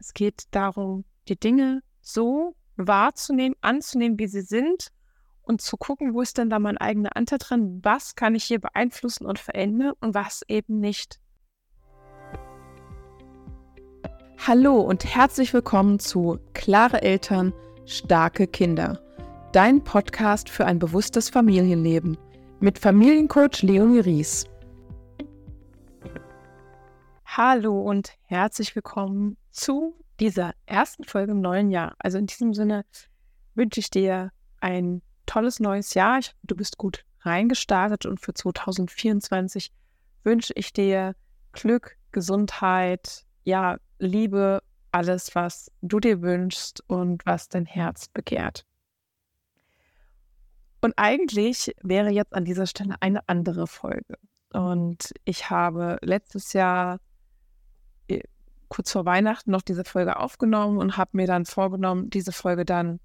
Es geht darum, die Dinge so wahrzunehmen, anzunehmen, wie sie sind und zu gucken, wo ist denn da mein eigener Anteil drin, was kann ich hier beeinflussen und verändern und was eben nicht. Hallo und herzlich willkommen zu Klare Eltern, starke Kinder. Dein Podcast für ein bewusstes Familienleben mit Familiencoach Leonie Ries. Hallo und herzlich willkommen zu dieser ersten Folge im neuen Jahr. Also in diesem Sinne wünsche ich dir ein tolles neues Jahr. Ich, du bist gut reingestartet und für 2024 wünsche ich dir Glück, Gesundheit, ja, Liebe, alles, was du dir wünschst und was dein Herz begehrt. Und eigentlich wäre jetzt an dieser Stelle eine andere Folge. Und ich habe letztes Jahr kurz vor Weihnachten noch diese Folge aufgenommen und habe mir dann vorgenommen, diese Folge dann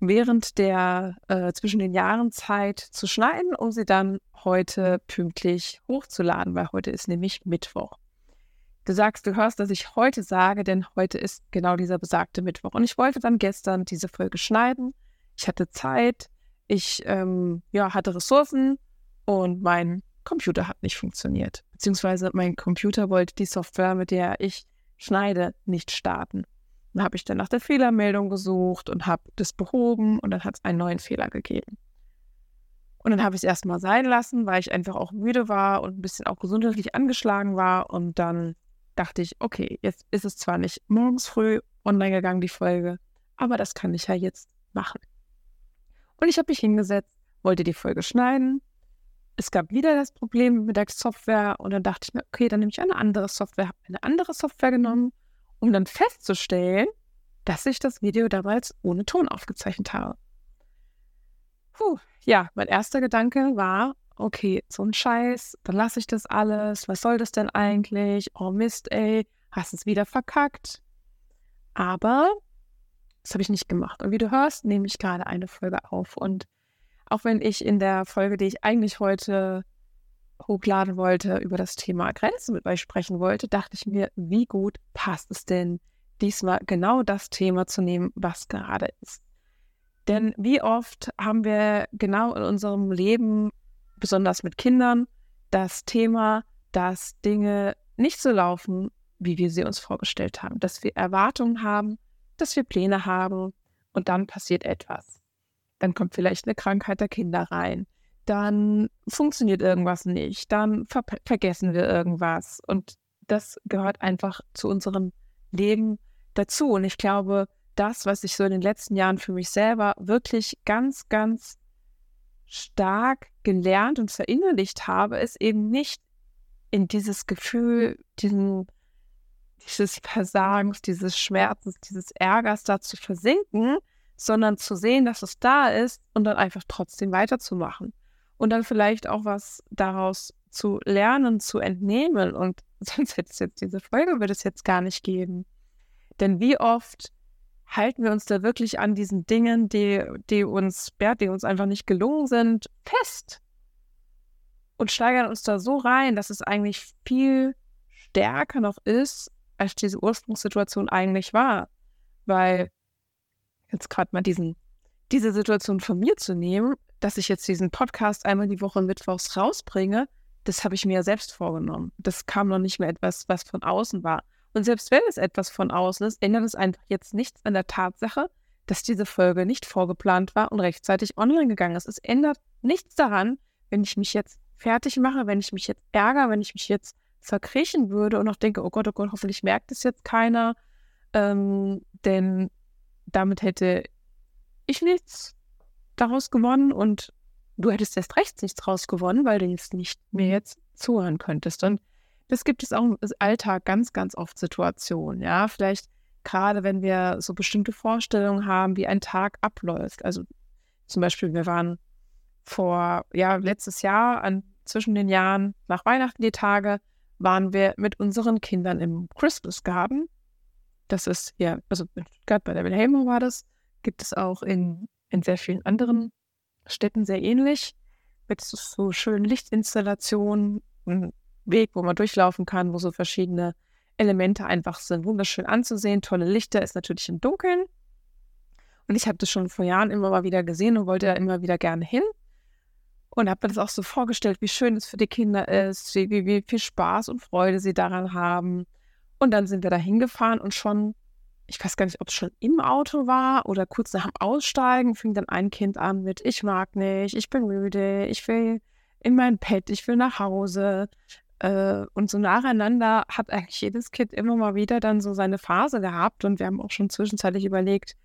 während der äh, zwischen den Jahren Zeit zu schneiden, um sie dann heute pünktlich hochzuladen, weil heute ist nämlich Mittwoch. Du sagst, du hörst, dass ich heute sage, denn heute ist genau dieser besagte Mittwoch. Und ich wollte dann gestern diese Folge schneiden. Ich hatte Zeit, ich ähm, ja, hatte Ressourcen und mein Computer hat nicht funktioniert. Beziehungsweise mein Computer wollte die Software, mit der ich schneide, nicht starten. Dann habe ich dann nach der Fehlermeldung gesucht und habe das behoben und dann hat es einen neuen Fehler gegeben. Und dann habe ich es erstmal sein lassen, weil ich einfach auch müde war und ein bisschen auch gesundheitlich angeschlagen war. Und dann dachte ich, okay, jetzt ist es zwar nicht morgens früh online gegangen, die Folge, aber das kann ich ja jetzt machen. Und ich habe mich hingesetzt, wollte die Folge schneiden es gab wieder das Problem mit der Software und dann dachte ich mir, okay, dann nehme ich eine andere Software, habe eine andere Software genommen, um dann festzustellen, dass ich das Video damals ohne Ton aufgezeichnet habe. Puh, ja, mein erster Gedanke war, okay, so ein Scheiß, dann lasse ich das alles, was soll das denn eigentlich? Oh Mist, ey, hast es wieder verkackt. Aber das habe ich nicht gemacht. Und wie du hörst, nehme ich gerade eine Folge auf und auch wenn ich in der Folge, die ich eigentlich heute hochladen wollte, über das Thema Grenzen mit euch sprechen wollte, dachte ich mir, wie gut passt es denn, diesmal genau das Thema zu nehmen, was gerade ist. Denn wie oft haben wir genau in unserem Leben, besonders mit Kindern, das Thema, dass Dinge nicht so laufen, wie wir sie uns vorgestellt haben, dass wir Erwartungen haben, dass wir Pläne haben und dann passiert etwas dann kommt vielleicht eine Krankheit der Kinder rein, dann funktioniert irgendwas nicht, dann ver vergessen wir irgendwas. Und das gehört einfach zu unserem Leben dazu. Und ich glaube, das, was ich so in den letzten Jahren für mich selber wirklich ganz, ganz stark gelernt und verinnerlicht habe, ist eben nicht in dieses Gefühl, diesen, dieses Versagens, dieses Schmerzens, dieses Ärgers da zu versinken, sondern zu sehen, dass es da ist und dann einfach trotzdem weiterzumachen. Und dann vielleicht auch was daraus zu lernen, zu entnehmen. Und sonst hätte es jetzt diese Folge, würde es jetzt gar nicht geben. Denn wie oft halten wir uns da wirklich an diesen Dingen, die, die uns, ja, die uns einfach nicht gelungen sind, fest und steigern uns da so rein, dass es eigentlich viel stärker noch ist, als diese Ursprungssituation eigentlich war. Weil jetzt gerade mal diesen, diese Situation von mir zu nehmen, dass ich jetzt diesen Podcast einmal die Woche mittwochs rausbringe, das habe ich mir ja selbst vorgenommen. Das kam noch nicht mehr etwas, was von außen war. Und selbst wenn es etwas von außen ist, ändert es einfach jetzt nichts an der Tatsache, dass diese Folge nicht vorgeplant war und rechtzeitig online gegangen ist. Es ändert nichts daran, wenn ich mich jetzt fertig mache, wenn ich mich jetzt ärgere, wenn ich mich jetzt verkriechen würde und noch denke, oh Gott, oh Gott, hoffentlich merkt es jetzt keiner. Ähm, denn damit hätte ich nichts daraus gewonnen und du hättest erst recht nichts daraus gewonnen, weil du jetzt nicht mehr jetzt zuhören könntest. Und das gibt es auch im Alltag ganz, ganz oft Situationen. Ja, vielleicht gerade wenn wir so bestimmte Vorstellungen haben, wie ein Tag abläuft. Also zum Beispiel, wir waren vor, ja, letztes Jahr an zwischen den Jahren nach Weihnachten die Tage, waren wir mit unseren Kindern im Christmas Garden das ist ja, also in Stuttgart bei der Wilhelma war das, gibt es auch in, in sehr vielen anderen Städten sehr ähnlich, mit so, schönen Lichtinstallationen, ein Weg, wo man durchlaufen kann, wo so verschiedene Elemente einfach sind. Wunderschön anzusehen, tolle Lichter, ist natürlich im Dunkeln. Und ich habe das schon vor Jahren immer mal wieder gesehen und wollte da immer wieder gerne hin. Und habe mir das auch so vorgestellt, wie schön es für die Kinder ist, wie, wie, wie viel Spaß und Freude sie daran haben. Und dann sind wir da hingefahren und schon, ich weiß gar nicht, ob es schon im Auto war oder kurz nach dem Aussteigen, fing dann ein Kind an mit, ich mag nicht, ich bin müde, ich will in mein Bett, ich will nach Hause. Äh, und so nacheinander hat eigentlich jedes Kind immer mal wieder dann so seine Phase gehabt. Und wir haben auch schon zwischenzeitlich überlegt,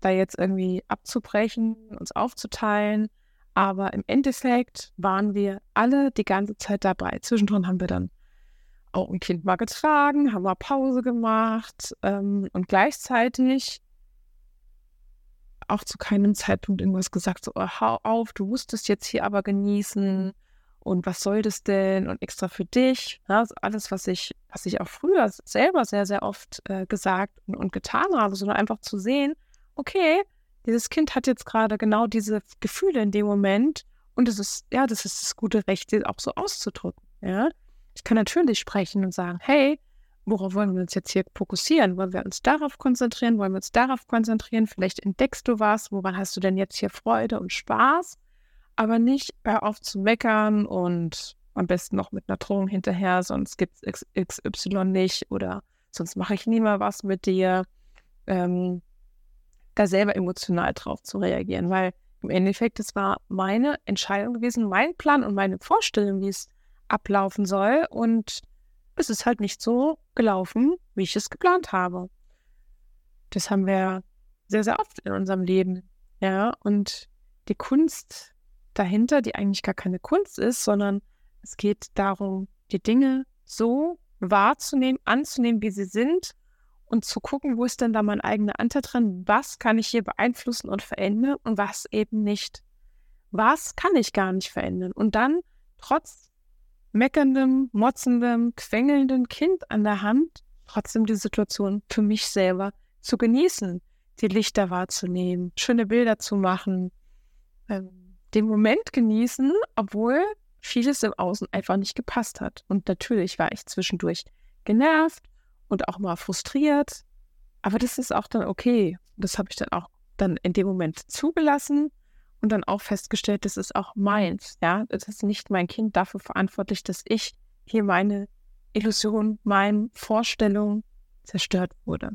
da jetzt irgendwie abzubrechen, uns aufzuteilen. Aber im Endeffekt waren wir alle die ganze Zeit dabei. Zwischendrin haben wir dann auch ein Kind mal getragen, haben mal Pause gemacht ähm, und gleichzeitig auch zu keinem Zeitpunkt irgendwas gesagt, so, oh, hau auf, du musst es jetzt hier aber genießen und was soll das denn und extra für dich. Ja, also alles, was ich, was ich auch früher selber sehr, sehr oft äh, gesagt und, und getan habe, sondern einfach zu sehen, okay, dieses Kind hat jetzt gerade genau diese Gefühle in dem Moment und es ist, ja, das ist das gute Recht, sie auch so auszudrücken. Ja, ich kann natürlich sprechen und sagen, hey, worauf wollen wir uns jetzt hier fokussieren? Wollen wir uns darauf konzentrieren? Wollen wir uns darauf konzentrieren? Vielleicht entdeckst du was, woran hast du denn jetzt hier Freude und Spaß? Aber nicht hör auf zu meckern und am besten noch mit einer Drohung hinterher, sonst gibt es XY nicht oder sonst mache ich nie mehr was mit dir. Ähm, da selber emotional drauf zu reagieren, weil im Endeffekt, es war meine Entscheidung gewesen, mein Plan und meine Vorstellung, wie es ablaufen soll. Und es ist halt nicht so gelaufen, wie ich es geplant habe. Das haben wir sehr, sehr oft in unserem Leben. Ja, und die Kunst dahinter, die eigentlich gar keine Kunst ist, sondern es geht darum, die Dinge so wahrzunehmen, anzunehmen, wie sie sind und zu gucken, wo ist denn da mein eigener Anteil dran? Was kann ich hier beeinflussen und verändern und was eben nicht? Was kann ich gar nicht verändern? Und dann trotz meckerndem, motzendem, quengelndem Kind an der Hand trotzdem die Situation für mich selber zu genießen, die Lichter wahrzunehmen, schöne Bilder zu machen, ähm, den Moment genießen, obwohl vieles im Außen einfach nicht gepasst hat. Und natürlich war ich zwischendurch genervt, und auch mal frustriert. Aber das ist auch dann okay. Das habe ich dann auch dann in dem Moment zugelassen und dann auch festgestellt, das ist auch meins. Ja, das ist nicht mein Kind dafür verantwortlich, dass ich hier meine Illusion, meine Vorstellung zerstört wurde.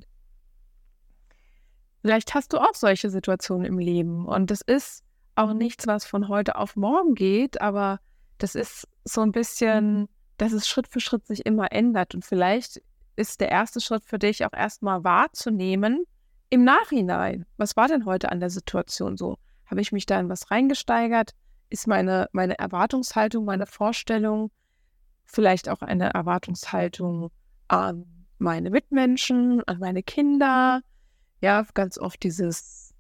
Vielleicht hast du auch solche Situationen im Leben und das ist auch nichts, was von heute auf morgen geht, aber das ist so ein bisschen, dass es Schritt für Schritt sich immer ändert und vielleicht ist der erste Schritt für dich auch erstmal wahrzunehmen im Nachhinein. Was war denn heute an der Situation so? Habe ich mich da in was reingesteigert? Ist meine, meine Erwartungshaltung, meine Vorstellung vielleicht auch eine Erwartungshaltung an meine Mitmenschen, an meine Kinder? Ja, ganz oft dieses,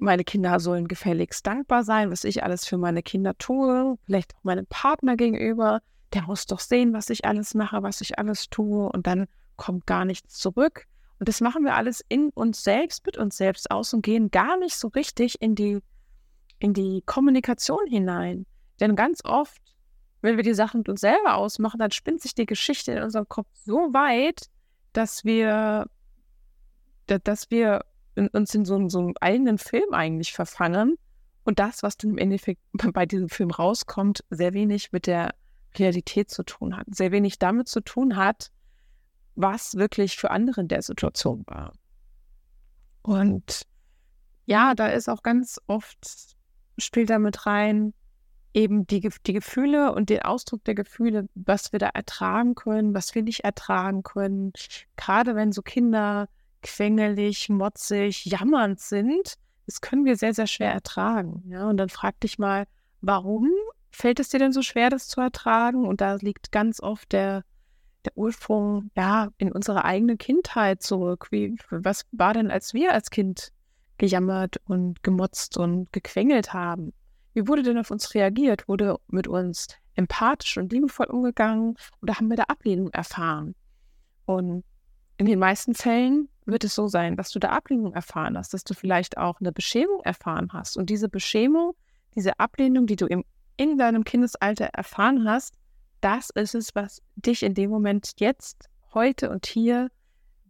meine Kinder sollen gefälligst dankbar sein, was ich alles für meine Kinder tue, vielleicht auch meinem Partner gegenüber der muss doch sehen, was ich alles mache, was ich alles tue und dann kommt gar nichts zurück. Und das machen wir alles in uns selbst, mit uns selbst aus und gehen gar nicht so richtig in die, in die Kommunikation hinein. Denn ganz oft, wenn wir die Sachen mit uns selber ausmachen, dann spinnt sich die Geschichte in unserem Kopf so weit, dass wir, dass wir uns in so, so einem eigenen Film eigentlich verfangen und das, was dann im Endeffekt bei diesem Film rauskommt, sehr wenig mit der Realität zu tun hat, sehr wenig damit zu tun hat, was wirklich für andere in der Situation war. Und ja, da ist auch ganz oft, spielt damit rein, eben die, die Gefühle und den Ausdruck der Gefühle, was wir da ertragen können, was wir nicht ertragen können. Gerade wenn so Kinder quengelig, motzig, jammernd sind, das können wir sehr, sehr schwer ertragen. Ja, und dann frag dich mal, warum fällt es dir denn so schwer, das zu ertragen? Und da liegt ganz oft der, der Ursprung ja in unserer eigenen Kindheit zurück. Wie, was war denn, als wir als Kind gejammert und gemotzt und gequengelt haben? Wie wurde denn auf uns reagiert? Wurde mit uns empathisch und liebevoll umgegangen oder haben wir da Ablehnung erfahren? Und in den meisten Fällen wird es so sein, dass du da Ablehnung erfahren hast, dass du vielleicht auch eine Beschämung erfahren hast. Und diese Beschämung, diese Ablehnung, die du im in deinem Kindesalter erfahren hast, das ist es, was dich in dem Moment jetzt heute und hier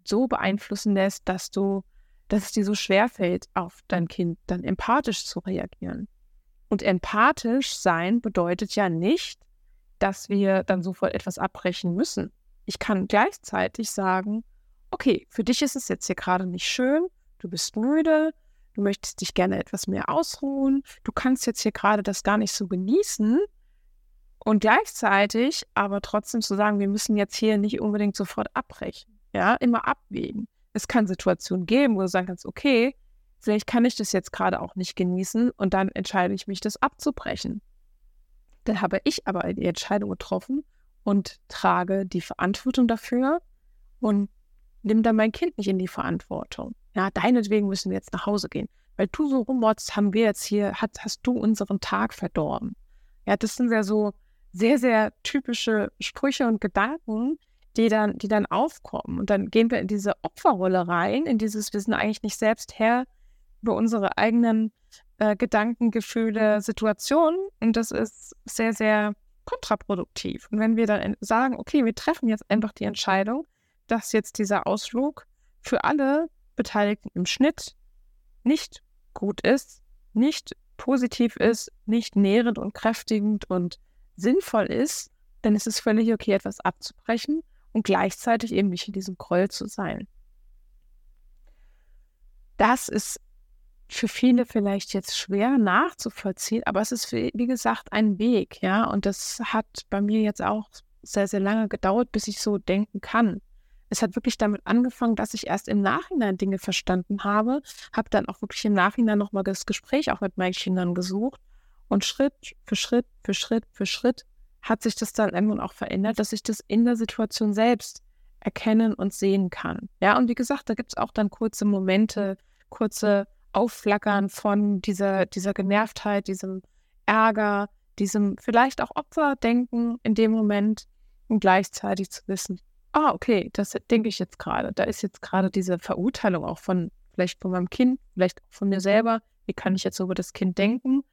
so beeinflussen lässt, dass du, dass es dir so schwer fällt, auf dein Kind dann empathisch zu reagieren. Und empathisch sein bedeutet ja nicht, dass wir dann sofort etwas abbrechen müssen. Ich kann gleichzeitig sagen, okay, für dich ist es jetzt hier gerade nicht schön, du bist müde, du möchtest dich gerne etwas mehr ausruhen, du kannst jetzt hier gerade das gar nicht so genießen. Und gleichzeitig aber trotzdem zu sagen, wir müssen jetzt hier nicht unbedingt sofort abbrechen. Ja, immer abwägen. Es kann Situationen geben, wo du sagen kannst, okay, vielleicht kann ich das jetzt gerade auch nicht genießen und dann entscheide ich mich, das abzubrechen. Dann habe ich aber die Entscheidung getroffen und trage die Verantwortung dafür und nimm dann mein Kind nicht in die Verantwortung. Ja, deinetwegen müssen wir jetzt nach Hause gehen. Weil du so rummotzt, haben wir jetzt hier, hast, hast du unseren Tag verdorben. Ja, das sind ja so sehr, sehr typische Sprüche und Gedanken, die dann, die dann aufkommen. Und dann gehen wir in diese Opferrolle rein, in dieses, wir sind eigentlich nicht selbst Herr über unsere eigenen äh, Gedanken, Gefühle, Situationen. Und das ist sehr, sehr kontraproduktiv. Und wenn wir dann sagen, okay, wir treffen jetzt einfach die Entscheidung, dass jetzt dieser Ausflug für alle Beteiligten im Schnitt nicht gut ist, nicht positiv ist, nicht nährend und kräftigend und sinnvoll ist, dann ist es völlig okay, etwas abzubrechen und gleichzeitig eben nicht in diesem Groll zu sein. Das ist für viele vielleicht jetzt schwer nachzuvollziehen, aber es ist, wie gesagt, ein Weg, ja. Und das hat bei mir jetzt auch sehr, sehr lange gedauert, bis ich so denken kann. Es hat wirklich damit angefangen, dass ich erst im Nachhinein Dinge verstanden habe, habe dann auch wirklich im Nachhinein nochmal das Gespräch auch mit meinen Kindern gesucht und Schritt für Schritt für Schritt für Schritt hat sich das dann irgendwann auch verändert, dass ich das in der Situation selbst erkennen und sehen kann. Ja, und wie gesagt, da gibt es auch dann kurze Momente, kurze Aufflackern von dieser, dieser Genervtheit, diesem Ärger, diesem vielleicht auch Opferdenken in dem Moment und gleichzeitig zu wissen, ah, okay, das denke ich jetzt gerade. Da ist jetzt gerade diese Verurteilung auch von, vielleicht von meinem Kind, vielleicht von mir selber. Wie kann ich jetzt über das Kind denken?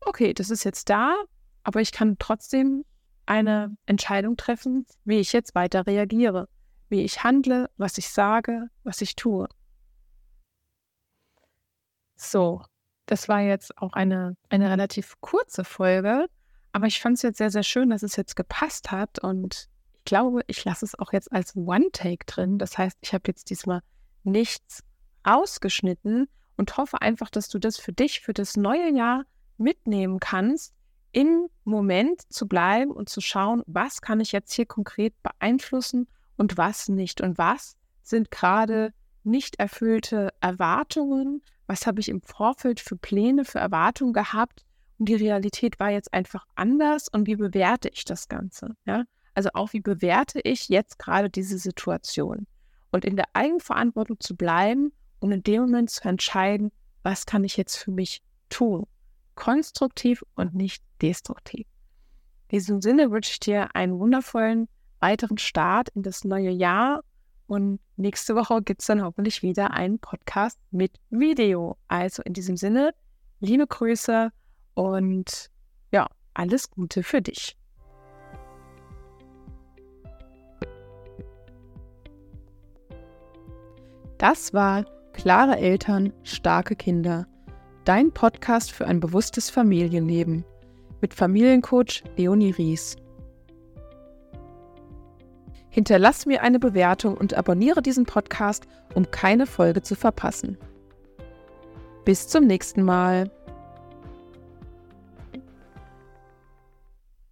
Okay, das ist jetzt da, aber ich kann trotzdem eine Entscheidung treffen, wie ich jetzt weiter reagiere, wie ich handle, was ich sage, was ich tue. So, das war jetzt auch eine, eine relativ kurze Folge, aber ich fand es jetzt sehr, sehr schön, dass es jetzt gepasst hat und ich glaube, ich lasse es auch jetzt als One-Take drin. Das heißt, ich habe jetzt diesmal nichts ausgeschnitten und hoffe einfach, dass du das für dich, für das neue Jahr mitnehmen kannst, im Moment zu bleiben und zu schauen, was kann ich jetzt hier konkret beeinflussen und was nicht. Und was sind gerade nicht erfüllte Erwartungen? Was habe ich im Vorfeld für Pläne, für Erwartungen gehabt? Und die Realität war jetzt einfach anders. Und wie bewerte ich das Ganze? Ja? Also auch, wie bewerte ich jetzt gerade diese Situation? Und in der Eigenverantwortung zu bleiben und in dem Moment zu entscheiden, was kann ich jetzt für mich tun? Konstruktiv und nicht destruktiv. In diesem Sinne wünsche ich dir einen wundervollen weiteren Start in das neue Jahr. Und nächste Woche gibt es dann hoffentlich wieder einen Podcast mit Video. Also in diesem Sinne, liebe Grüße und ja, alles Gute für dich. Das war Klare Eltern, starke Kinder. Dein Podcast für ein bewusstes Familienleben mit Familiencoach Leonie Ries. Hinterlass mir eine Bewertung und abonniere diesen Podcast, um keine Folge zu verpassen. Bis zum nächsten Mal.